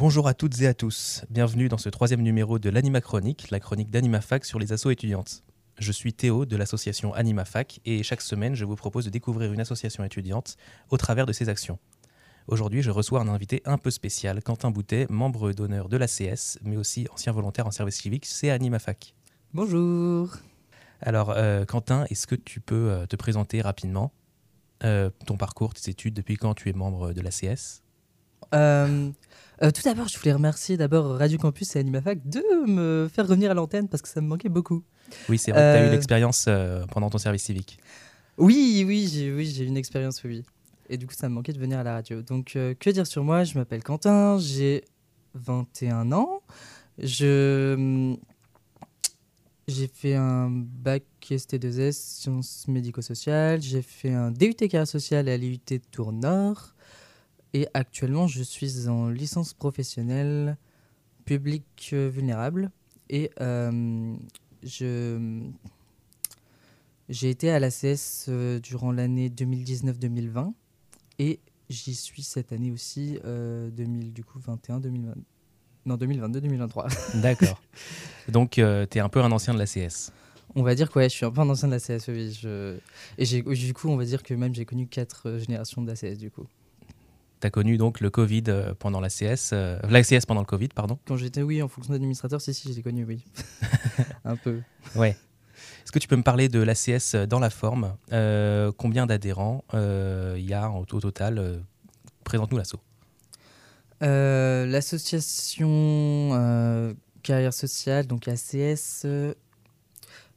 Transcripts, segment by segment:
Bonjour à toutes et à tous, bienvenue dans ce troisième numéro de l'Anima Chronique, la chronique d'AnimaFac sur les assos étudiantes. Je suis Théo de l'association AnimaFac et chaque semaine je vous propose de découvrir une association étudiante au travers de ses actions. Aujourd'hui je reçois un invité un peu spécial, Quentin Boutet, membre d'honneur de l'ACS, mais aussi ancien volontaire en service civique, c'est AnimaFac. Bonjour Alors euh, Quentin, est-ce que tu peux euh, te présenter rapidement euh, ton parcours, tes études, depuis quand tu es membre de l'ACS Euh, euh, tout d'abord, je voulais remercier d'abord Radio Campus et AnimaFac de me faire revenir à l'antenne parce que ça me manquait beaucoup. Oui, c'est vrai que tu as eu Euh, l'expérience pendant ton service civique. Oui, oui, j'ai oui, j'ai une expérience, oui. Et du coup, ça me manquait de venir à la radio. Donc, que dire sur moi? Je m'appelle Quentin, j'ai 21 ans. Je j'ai fait un bac ST2S, sciences médico-sociales. J'ai fait un DUT carrière sociale à l'IUT de Tours Nord. Et actuellement, je suis en licence professionnelle public euh, vulnérable. Et euh, je j'ai été à l'ACS euh, durant l'année 2019-2020 et j'y suis cette année aussi, euh, 2000, du coup 21, 2020, non 2022, 2023. D'accord. Donc, tu es un peu un ancien de l'ACS. on va dire que ouais, je suis un peu un ancien de oui. Je... Et du coup, on va dire que même j'ai connu quatre euh, générations d'ACS du coup. Tu as connu donc le Covid euh, pendant l'ACS, euh, l'ACS pendant le Covid, pardon. Quand j'étais, oui, en fonction d'administrateur, si, si, j'ai connu, oui. un peu. Ouais. Est-ce que tu peux me parler de l'ACS dans la forme Euh, Combien d'adhérents il y a au, au total Présente-nous l'assaut. L'association carrière sociale, donc ACS,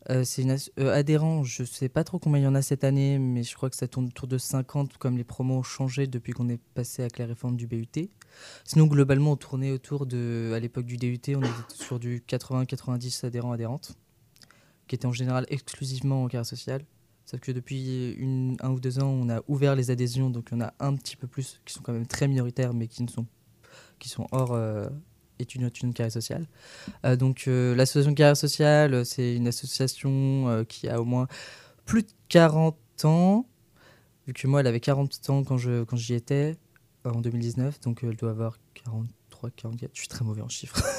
euh, c'est une euh, adhérent. Je sais pas trop combien il y en a cette année, mais je crois que ça tourne autour de 50, comme les promos ont changé depuis qu'on est passé avec la réforme du BUT. Sinon, globalement, on tournait autour de, à l'époque du DUT, on était sur du 80-90 adhérents adhérentes, qui étaient en général exclusivement en carrière sociale. Sauf que depuis un ou deux ans, on a ouvert les adhésions, donc il y en a un petit peu plus qui sont quand même très minoritaires, mais qui ne sont qui sont hors euh, études études carrière sociale. Euh, donc euh, l'association carrière sociale, euh, c'est une association euh, qui a au moins plus de 40 ans, vu que moi elle avait 40 ans quand je quand j'y étais en 2019, donc elle doit avoir 43, 44. Je suis très mauvais en chiffres.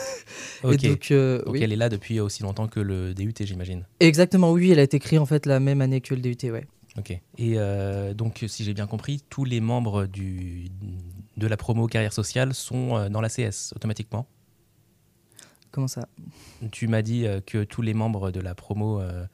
Ok. Et donc, Donc oui. elle est là depuis aussi longtemps que le DUT, j'imagine. Exactement, oui, elle a été créée en fait la même année que le DUT, ouais. Ok. Et euh, donc, si j'ai bien compris, tous les membres du, de la promo carrière sociale sont euh, dans l'ACS automatiquement. Comment ça? Tu m'as dit euh, que tous les membres de la promo euh,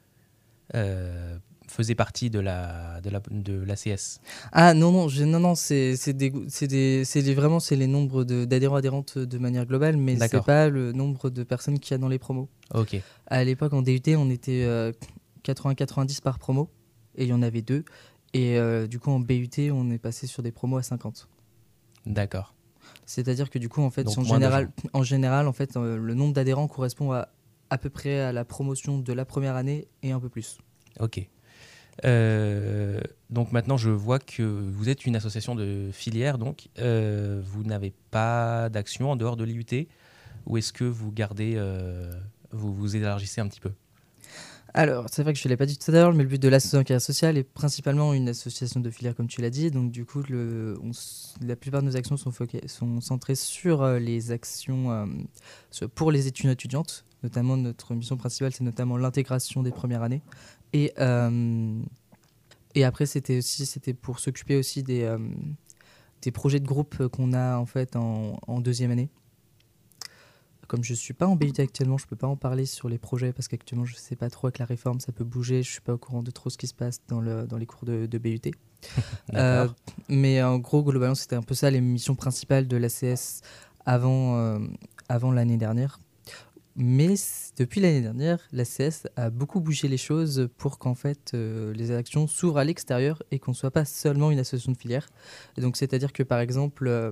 euh, faisaient partie de la de la de l'ACS. Ah non non je- non non c'est c'est des c'est des c'est des- vraiment c'est les nombres de- d'adhérents adhérentes de manière globale mais c'est D'accord. pas le nombre de personnes qu'il y a dans les promos. Ok. À l'époque en DUT on était 80-90 par promo et il y en avait deux et euh, du coup en BUT on est passé sur des promos à 50. D'accord. C'est-à-dire que du coup en fait Donc en général en général en fait euh, le nombre d'adhérents correspond à à peu près à la promotion de la première année et un peu plus. Ok. Euh, donc maintenant, je vois que vous êtes une association de filière, donc euh, vous n'avez pas d'action en dehors de l'IUT, ou est-ce que vous gardez, euh, vous vous élargissez un petit peu? Alors, c'est vrai que je ne l'ai pas dit tout à l'heure, mais le but de l'association carrière sociale est principalement une association de filière, comme tu l'as dit. Donc, du coup, la plupart de nos actions sont, centrées sur euh, les actions euh, pour les études étudiantes. Notamment, notre mission principale, c'est notamment l'intégration des premières années. Et, euh, après, c'était aussi pour s'occuper aussi des, projets de groupe qu'on a en fait en deuxième année. Comme je suis pas en BUT actuellement, je peux pas en parler sur les projets parce qu'actuellement je sais pas trop avec la réforme, ça peut bouger. Je suis pas au courant de trop ce qui se passe dans, le, dans les cours de, de BUT. Euh, mais en gros, globalement, c'était un peu ça les missions principales de l'ACS avant, euh, avant l'année dernière. Mais depuis l'année dernière, l'ACS a beaucoup bougé les choses pour qu'en fait euh, les actions s'ouvrent à l'extérieur et qu'on ne soit pas seulement une association de filière. Et donc, c'est-à-dire que par exemple, euh,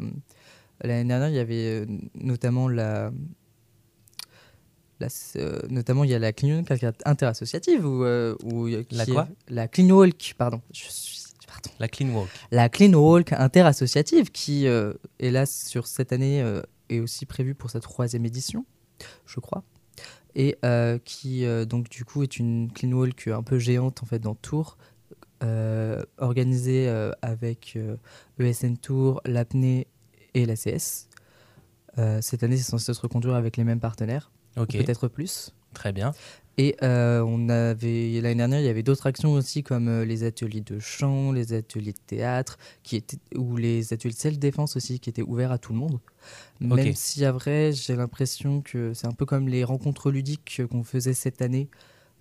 l'année dernière, il y avait notamment la. La euh, notamment, il y a la Clean Walk interassociative. Où, euh, où, euh, La est- quoi? La Clean Walk, pardon. Je suis. Pardon La Clean Walk. la Clean Walk interassociative qui, euh, hélas, sur cette année, euh, est aussi prévue pour sa troisième édition, je crois. Et qui, donc, du coup, est une Clean Walk un peu géante, en fait, dans Tours, organisée avec ESN Tours, l'APNE et l'ACS. cette année, c'est censé se reconduire avec les mêmes partenaires, Peut-être plus. très bien. Et euh, on avait l'année dernière, il y avait d'autres actions aussi comme euh, les ateliers de chant, les ateliers de théâtre, qui étaient ou les ateliers de self-défense aussi, qui étaient ouverts à tout le monde. Même si à vrai, j'ai l'impression que c'est un peu comme les rencontres ludiques qu'on faisait cette année,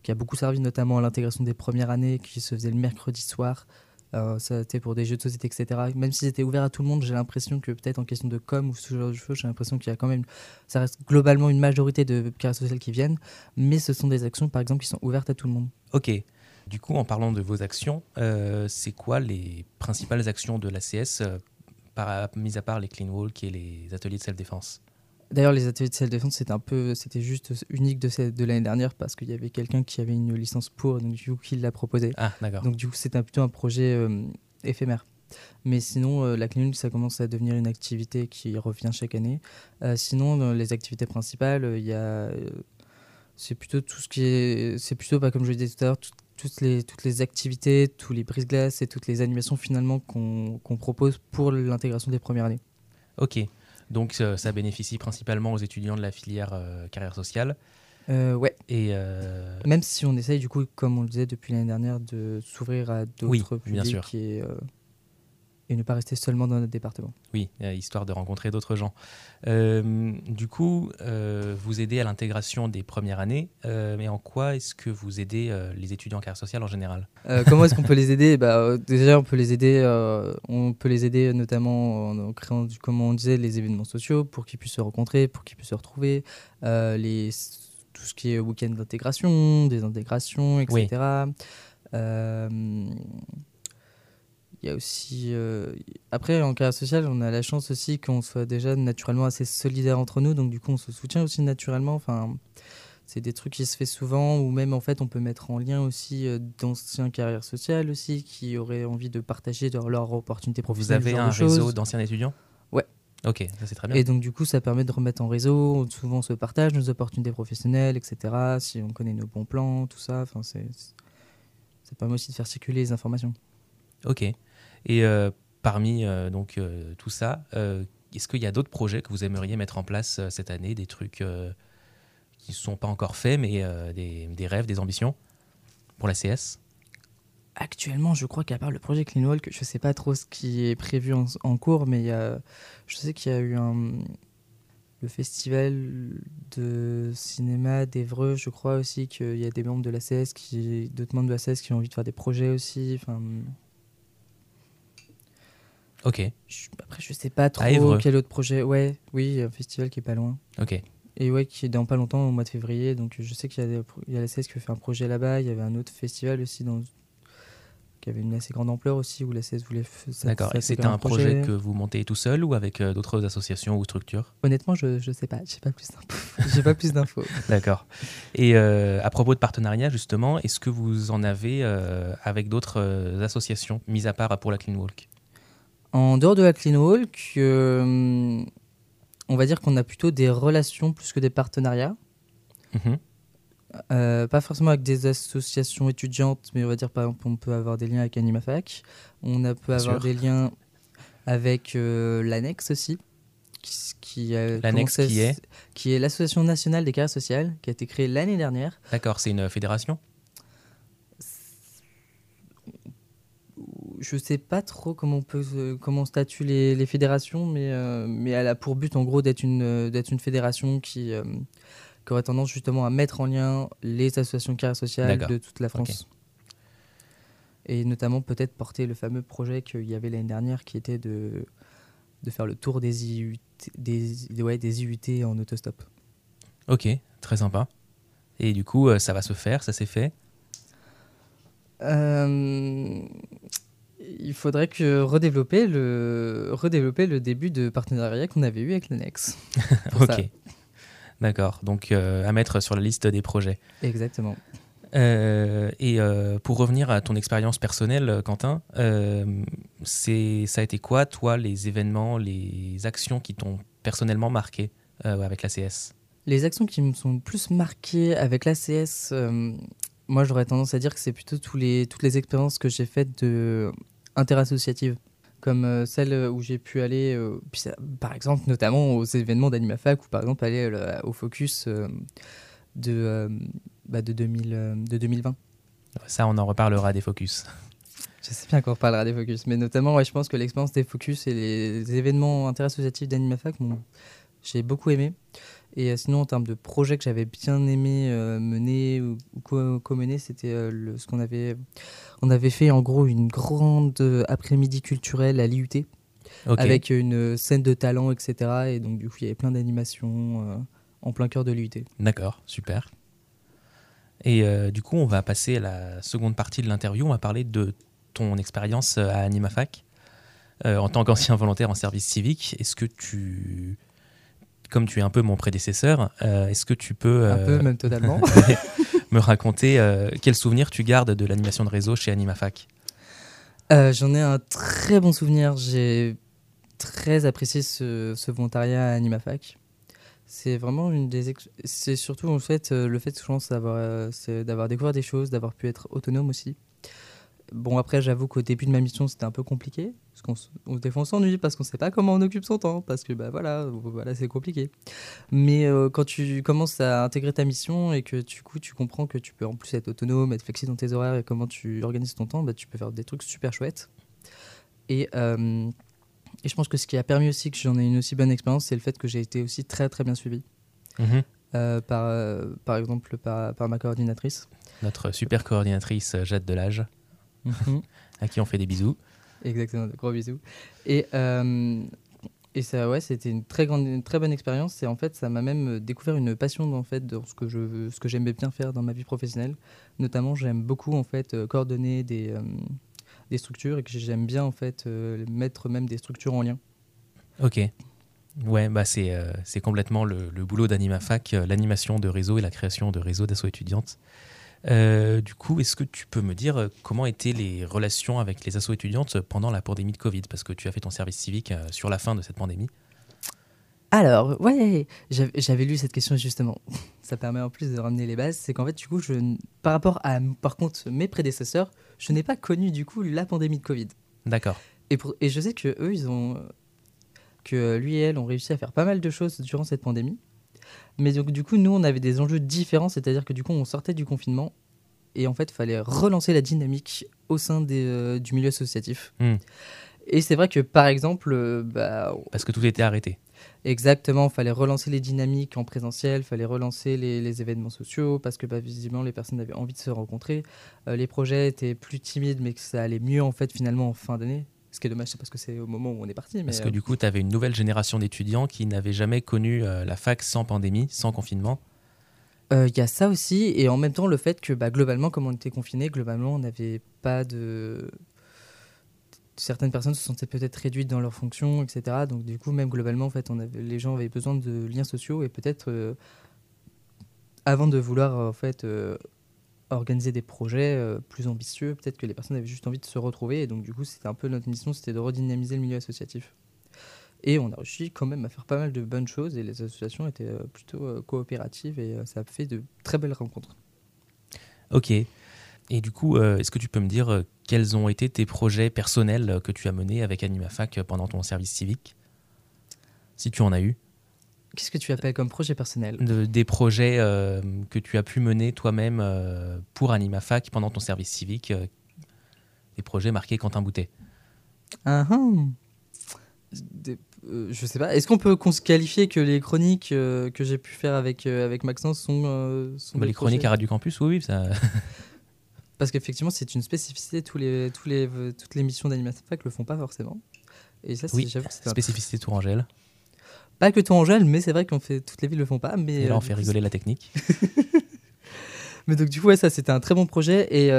qui a beaucoup servi notamment à l'intégration des premières années, qui se faisait le mercredi soir. Euh, ça pour des jeux de société, etc. Même si c'était ouvert à tout le monde, j'ai l'impression que peut-être en question de com ou ce genre de choses, j'ai l'impression qu'il y a quand même, ça reste globalement une majorité de carrières sociales qui viennent, mais ce sont des actions par exemple qui sont ouvertes à tout le monde. Ok. Du coup, en parlant de vos actions, euh, c'est quoi les principales actions de l'ACS, euh, mis à part les clean walk et les ateliers de self-défense? D'ailleurs, les ateliers de self-défense, c'était un peu, c'était juste unique de, cette- de l'année dernière parce qu'il y avait quelqu'un qui avait une licence pour, donc du coup, qui l'a proposé. Ah, d'accord. Donc du coup, c'était un- plutôt un projet euh, éphémère. Mais sinon, euh, la clinique, ça commence à devenir une activité qui revient chaque année. Euh, sinon, dans les activités principales, il y a, c'est plutôt tout ce qui est, c'est plutôt, bah, comme je le disais tout à l'heure, tout- toutes les, toutes les activités, tous les brises-glaces et toutes les animations finalement qu'on qu'on propose pour l'intégration des premières années. Ok. Donc, euh, ça bénéficie principalement aux étudiants de la filière euh, carrière sociale. Euh, ouais. Et euh, Même si on essaye, du coup, comme on le disait depuis l'année dernière, de s'ouvrir à d'autres Oui, publics bien sûr. Et, euh, et ne pas rester seulement dans notre département. oui, euh, histoire de rencontrer d'autres gens. Euh, du coup, euh, vous aidez à l'intégration des premières années, euh, mais en quoi est-ce que vous aidez les étudiants en carrière sociale en général? Comment est-ce qu'on peut les aider? Bah, Déjà, on peut les aider, on peut les aider notamment en, créant, comme on disait, les événements sociaux pour qu'ils puissent se rencontrer, pour qu'ils puissent se retrouver, les, tout ce qui est week-end d'intégration, des intégrations, etc. Euh, Il y a aussi. euh, Après, en carrière sociale, on a la chance aussi qu'on soit déjà naturellement assez solidaires entre nous, donc du coup, on se soutient aussi naturellement. Enfin, c'est des trucs qui se fait souvent, ou même en fait, on peut mettre en lien aussi euh, d'anciens carrières sociales aussi, qui auraient envie de partager leur, leur opportunités Vous professionnelles. ce avez un réseau d'anciens étudiants? Ouais. Ok, ça c'est très bien. Et donc, du coup, ça permet de remettre en réseau. Souvent, on se partage nos opportunités professionnelles, etc. Si on connaît nos bons plans, tout ça. Enfin, c'est. c'est- Ça permet aussi de faire circuler les informations. Ok. Et euh, parmi euh, donc euh, tout ça, est-ce qu'il y a d'autres projets que vous aimeriez mettre en place cette année, des trucs qui ne sont pas encore faits, mais des, rêves, des ambitions pour la CS Actuellement, je crois qu'à part le projet Clean Walk, je sais pas trop ce qui est prévu en, cours, mais y a- je sais qu'il y a eu le festival de cinéma d'Evreux, je crois aussi qu'il y a des membres de la CS, qui, d'autres membres de la CS qui ont envie de faire des projets aussi. Ok, je- après, je sais pas trop quel autre projet. Ouais, oui, un festival qui est pas loin. ok. Et ouais, qui est dans pas longtemps, au mois de février. Donc je sais qu'il y, a des pro- il y a la CS qui fait un projet là-bas. Il y avait un autre festival aussi dans, qui avait une assez grande ampleur aussi, où la CS voulait D'accord. Et à un projet que vous montez tout seul ou avec euh, d'autres associations ou structures? Honnêtement, je, je sais pas. J'ai pas plus d'infos. J'ai pas plus d'infos. D'accord. Et euh, à propos de partenariat, justement, est-ce que vous en avez euh, avec d'autres associations, mis à part pour la Clean Walk? En dehors de la Clean Walk, euh, on va dire qu'on a plutôt des relations plus que des partenariats. Mhm. Euh, pas forcément avec des associations étudiantes, mais on va dire par exemple, on peut avoir des liens avec AnimaFac. On a, peut Bien avoir sûr. des liens avec euh, l'ANEX aussi. Qui, s- est qui est l'Association nationale des carrières sociales, qui a été créée l'année dernière. D'accord, c'est une fédération? Je sais pas trop comment on peut comment on statue les, les fédérations, mais, euh, mais elle a pour but en gros d'être une, euh, d'être une fédération qui, euh, qui aurait tendance justement à mettre en lien les associations de carrière sociale de toute la France. Et notamment peut-être porter le fameux projet qu'il y avait l'année dernière qui était de, de faire le tour des IUT, des, ouais, des IUT en autostop. Ok, très sympa. Et du coup, ça va se faire, ça s'est fait? Euh, il faudrait que redévelopper le, redévelopper le début de partenariat qu'on avait eu avec l'annexe. Ok. D'accord, donc euh, à mettre sur la liste des projets. Exactement. Euh, et euh, pour revenir à ton expérience personnelle, Quentin, c'est, ça a été quoi, toi, les événements, les actions qui t'ont personnellement marqué avec la CS Les actions qui me sont plus marquées avec l'ACS, moi j'aurais tendance à dire que c'est plutôt tous les, toutes les expériences que j'ai faites de interassociatives. comme celle où j'ai pu aller, par exemple, notamment aux événements d'AnimaFac, ou par exemple aller au Focus de, bah, de, 2000, de 2020. Ça, on en reparlera des Focus. Je sais bien qu'on reparlera des Focus, mais notamment, ouais, je pense que l'expérience des Focus et les événements interassociatifs d'AnimaFac, j'ai beaucoup aimé. Et euh, sinon, en termes de projets que j'avais bien aimé euh, mener ou, co-mener, c'était euh, ce qu'on avait. On avait fait en gros une grande après-midi culturelle à l'IUT. Avec une scène de talent, etc. Et donc, du coup, il y avait plein d'animations en plein cœur de l'IUT. D'accord, super. Et du coup, on va passer à la seconde partie de l'interview. On va parler de ton expérience à AnimaFac en tant qu'ancien volontaire en service civique. Est-ce que tu comme tu es un peu mon prédécesseur, euh, est-ce que tu peux un peu, euh, même totalement, me raconter euh, quel souvenir tu gardes de l'animation de réseau chez AnimaFac? J'en ai un très bon souvenir. J'ai très apprécié ce, volontariat à AnimaFac. C'est vraiment une des. C'est surtout en fait le fait, je d'avoir, d'avoir découvert des choses, d'avoir pu être autonome aussi. Bon, après, j'avoue qu'au début de ma mission, c'était un peu compliqué. Parce qu'on, des fois, on s'ennuie parce qu'on ne sait pas comment on occupe son temps. Parce que, bah voilà, voilà c'est compliqué. Mais euh, quand tu commences à intégrer ta mission et que du coup, tu comprends que tu peux en plus être autonome, être flexible dans tes horaires et comment tu organises ton temps, bah, tu peux faire des trucs super chouettes. Et, euh, et je pense que ce qui a permis aussi que j'en ai une aussi bonne expérience, c'est le fait que j'ai été aussi très, très bien suivi. Mhm. Euh, par, par exemple, par, par ma coordinatrice. Notre super coordinatrice, Jade Delage. Mhm. à qui on fait des bisous. Exactement, de gros bisous. Et, euh, et ça, ouais, c'était une très, grande, très bonne expérience. Et en fait, ça m'a même découvert une passion en fait, dans ce que, j'aimais bien faire dans ma vie professionnelle. Notamment, j'aime beaucoup en fait, euh, coordonner des, euh, des structures et que j'aime bien en fait, mettre même des structures en lien. Ok. Ouais, bah c'est, c'est complètement le, le boulot d'AnimaFac, l'animation de réseau et la création de réseaux d'asso étudiantes. Euh, du coup, est-ce que tu peux me dire euh, comment étaient les relations avec les assos étudiantes pendant la pandémie de Covid? Parce que tu as fait ton service civique euh, sur la fin de cette pandémie. Alors, ouais, j'avais lu cette question justement. Ça permet en plus de ramener les bases. C'est qu'en fait, du coup, je, par rapport à, par contre, mes prédécesseurs, je n'ai pas connu du coup la pandémie de Covid. D'accord. Et, et je sais que eux, ils ont, que lui et elle ont réussi à faire pas mal de choses durant cette pandémie. Mais donc, du coup, nous, on avait des enjeux différents, c'est-à-dire que du coup, on sortait du confinement et en fait, il fallait relancer la dynamique au sein des, euh, du milieu associatif. Hmm. Et c'est vrai que, par exemple, euh, bah, parce que tout était arrêté. Exactement, il fallait relancer les dynamiques en présentiel, il fallait relancer les, événements sociaux, parce que bah, visiblement les personnes avaient envie de se rencontrer. Euh, les projets étaient plus timides, mais que ça allait mieux en fait finalement en fin d'année. Ce qui est dommage, c'est parce que c'est au moment où on est parti. parce que du coup, tu avais une nouvelle génération d'étudiants qui n'avaient jamais connu la fac sans pandémie, sans confinement. Il euh, y a ça aussi, et en même temps le fait que bah, globalement, comme on était confinés, globalement, on n'avait pas de. Certaines personnes se sentaient peut-être réduites dans leurs fonctions, etc. Donc du coup, même globalement, en fait, on avait... les gens avaient besoin de liens sociaux et peut-être euh, avant de vouloir en fait euh, organiser des projets plus ambitieux, peut-être que les personnes avaient juste envie de se retrouver. Et donc du coup, c'était un peu notre mission, c'était de redynamiser le milieu associatif. Et on a réussi quand même à faire pas mal de bonnes choses et les associations étaient euh, plutôt euh, coopératives et euh, ça a fait de très belles rencontres. Ok. Et du coup, est-ce que tu peux me dire quels ont été tes projets personnels que tu as menés avec AnimaFac pendant ton service civique? Si tu en as eu. Qu'est-ce que tu appelles comme projet personnel? Des projets que tu as pu mener toi-même pour AnimaFac pendant ton service civique. des projets marqués Quentin Boutet. Ah, ah. Euh, je sais pas. Est-ce qu'on peut qualifier que les chroniques euh, que j'ai pu faire avec, euh, avec Maxence sont, sont bah, Les chroniques à Radio Campus, oui, oui. Ça... Parce qu'effectivement, c'est une spécificité. Tous les, tous les, toutes les missions d'animation fac le font pas forcément. Et ça, oui, spécificité Tourangelle. Pas que Tourangelle, mais c'est vrai qu'on fait toutes les villes le font pas. Mais Et là, on fait rigoler la technique. mais donc, du coup, ouais, ça, c'était un très bon projet. Et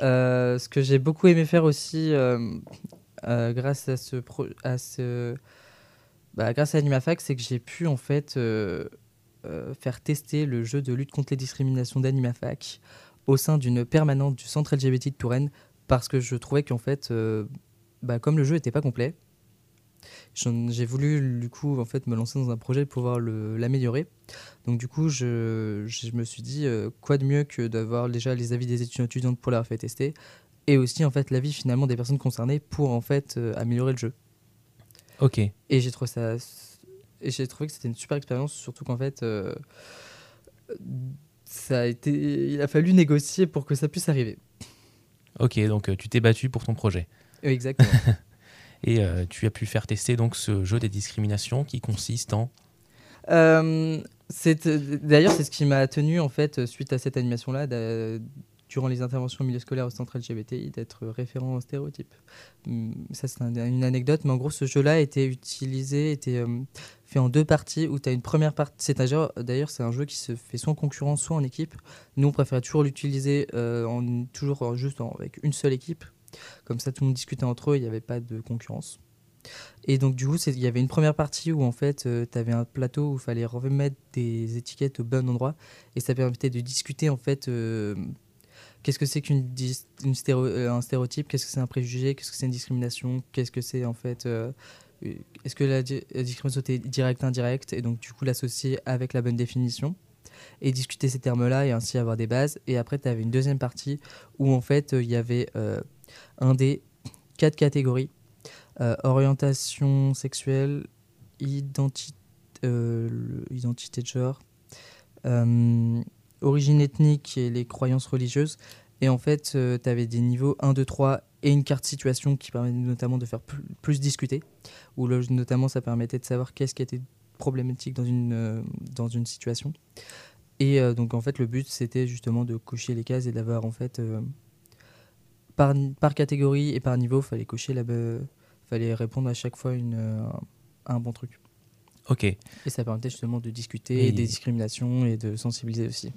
ce que j'ai beaucoup aimé faire aussi euh, grâce à ce, à ce bah, grâce à AnimaFac, c'est que j'ai pu en fait euh, euh, faire tester le jeu de lutte contre les discriminations d'AnimaFac au sein d'une permanente du centre LGBT de Touraine parce que je trouvais qu'en fait, bah, comme le jeu n'était pas complet, j'ai voulu du coup en fait me lancer dans un projet pour pouvoir l'améliorer. Donc du coup, je, je me suis dit quoi de mieux que d'avoir déjà les avis des étudiants étudiantes pour leur faire tester, et aussi en fait l'avis finalement des personnes concernées pour en fait euh, améliorer le jeu. Ok. Et j'ai trouvé ça et j'ai trouvé que c'était une super expérience surtout qu'en fait euh, ça a été il a fallu négocier pour que ça puisse arriver. Ok, donc euh, tu t'es battu pour ton projet. Exactement. Et euh, tu as pu faire tester donc ce jeu des discriminations qui consiste en Euh, c'est- D'ailleurs, c'est ce qui m'a tenu, en fait, suite à cette animation-là, durant les interventions au milieu scolaire au centre LGBTI, d'être référent aux stéréotypes. Hum, Ça, c'est un- une anecdote, mais en gros, ce jeu-là été utilisé, était euh, fait en deux parties, où tu as une première partie. C'est D'ailleurs, c'est un jeu qui se fait soit en concurrence, soit en équipe. Nous, on préférait toujours l'utiliser euh, en, toujours en- juste en- avec une seule équipe. Comme ça, tout le monde discutait entre eux, il n'y avait pas de concurrence. Et donc, du coup, il y avait une première partie où en fait, tu avais un plateau où il fallait remettre des étiquettes au bon endroit. Et ça permettait de discuter en fait. euh, Qu'est-ce que c'est qu'une euh, stéréotype Qu'est-ce que c'est un préjugé Qu'est-ce que c'est une discrimination Qu'est-ce que c'est en fait euh, euh, Est-ce que la, di- la discrimination est directe, indirecte? Et donc du coup l'associer avec la bonne définition et discuter ces termes-là et ainsi avoir des bases. Et après tu avais une deuxième partie où en fait euh, il y avait euh, un des quatre catégories euh, orientation sexuelle, euh, identité de genre, euh, origine ethnique et les croyances religieuses. Et en fait, tu avais des niveaux 1, 2, 3 et une carte situation qui permet notamment de faire plus, discuter. Où notamment, ça permettait de savoir qu'est-ce qui était problématique dans une, dans une situation. Et donc, en fait, le but, c'était justement de cocher les cases et d'avoir, en fait, par, par catégorie et par niveau, fallait cocher la, fallait répondre à chaque fois une, euh, à un bon truc. Ok. Et ça permettait justement de discuter Et- des discriminations et de sensibiliser aussi.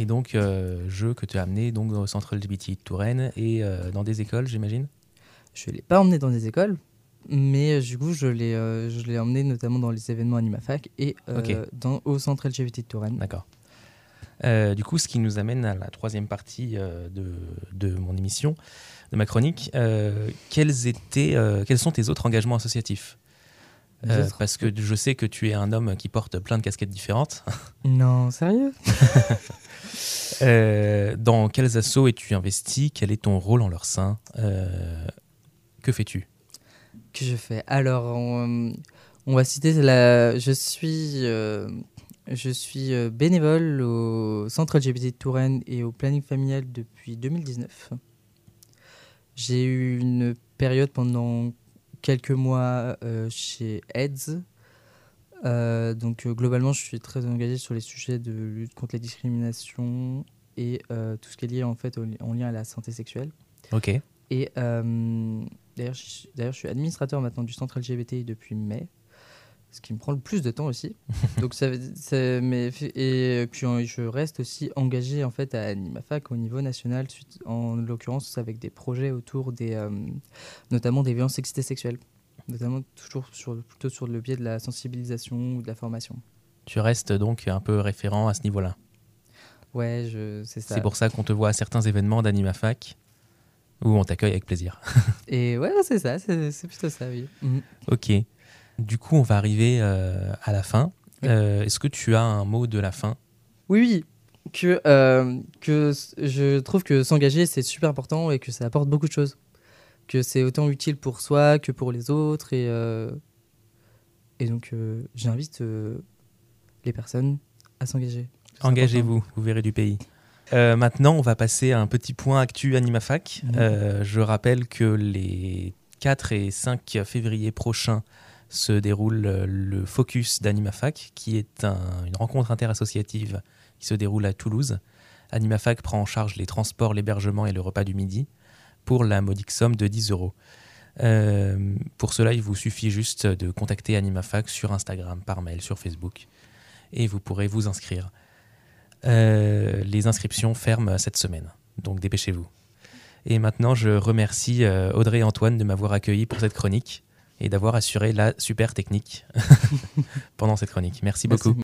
Et donc, euh, jeu que tu as amené donc, au centre LGBT de Touraine et euh, dans des écoles, j'imagine? Je ne l'ai pas emmené dans des écoles, mais euh, du coup, je l'ai euh, emmené notamment dans les événements AnimaFac et euh, dans, au centre LGBT de Touraine. D'accord. Euh, du coup, ce qui nous amène à la troisième partie euh, de, de mon émission, de ma chronique. Euh, quels, étaient, quels sont tes autres engagements associatifs? Autres- Parce que je sais que tu es un homme qui porte plein de casquettes différentes. Non, sérieux? Dans quels assos es-tu investi? Quel est ton rôle en leur sein? Que fais-tu? Que je fais? Alors, on, on va citer la. Je suis, je suis euh, bénévole au centre LGBT de Touraine et au planning familial depuis 2019. J'ai eu une période pendant quelques mois euh, chez AIDS. Euh, donc euh, globalement, je suis très engagé sur les sujets de lutte contre les discriminations et tout ce qui est lié en fait au- en lien à la santé sexuelle. Ok. Et d'ailleurs, je, d'ailleurs, je suis administrateur maintenant du centre LGBTI depuis mai, ce qui me prend le plus de temps aussi. Donc ça, ça- mais, et puis je reste aussi engagé en fait à AnimaFac au niveau national, suite- en l'occurrence avec des projets autour des, euh, notamment des violences sexistes sexuelles, notamment toujours sur, plutôt sur le biais de la sensibilisation ou de la formation. Tu restes donc un peu référent à ce niveau-là. Ouais, c'est ça. C'est pour ça qu'on te voit à certains événements d'AnimaFac où on t'accueille avec plaisir. Et ouais, c'est ça, c'est, plutôt ça, oui. Mhm. Ok. Du coup, on va arriver euh, à la fin. Oui. Euh, Est-ce que tu as un mot de la fin? Oui, oui. Que, euh, que je trouve que s'engager, c'est super important et que ça apporte beaucoup de choses. Que c'est autant utile pour soi que pour les autres. Et, et donc, j'invite les personnes à s'engager. Engagez-vous, vous verrez du pays. Euh, maintenant, on va passer à un petit point actu AnimaFac. Mhm. Euh, je rappelle que les 4 et 5 février prochains se déroule euh, le Focus d'AnimaFac, qui est un- une rencontre interassociative qui se déroule à Toulouse. AnimaFac prend en charge les transports, l'hébergement et le repas du midi pour la modique somme de 10 euros. Euh, pour cela, il vous suffit juste de contacter AnimaFac sur Instagram, par mail, sur Facebook, et vous pourrez vous inscrire. Euh, les inscriptions ferment cette semaine, donc dépêchez-vous. Et maintenant, je remercie Audrey et Antoine de m'avoir accueilli pour cette chronique et d'avoir assuré la super technique pendant cette chronique. Merci Merci. beaucoup.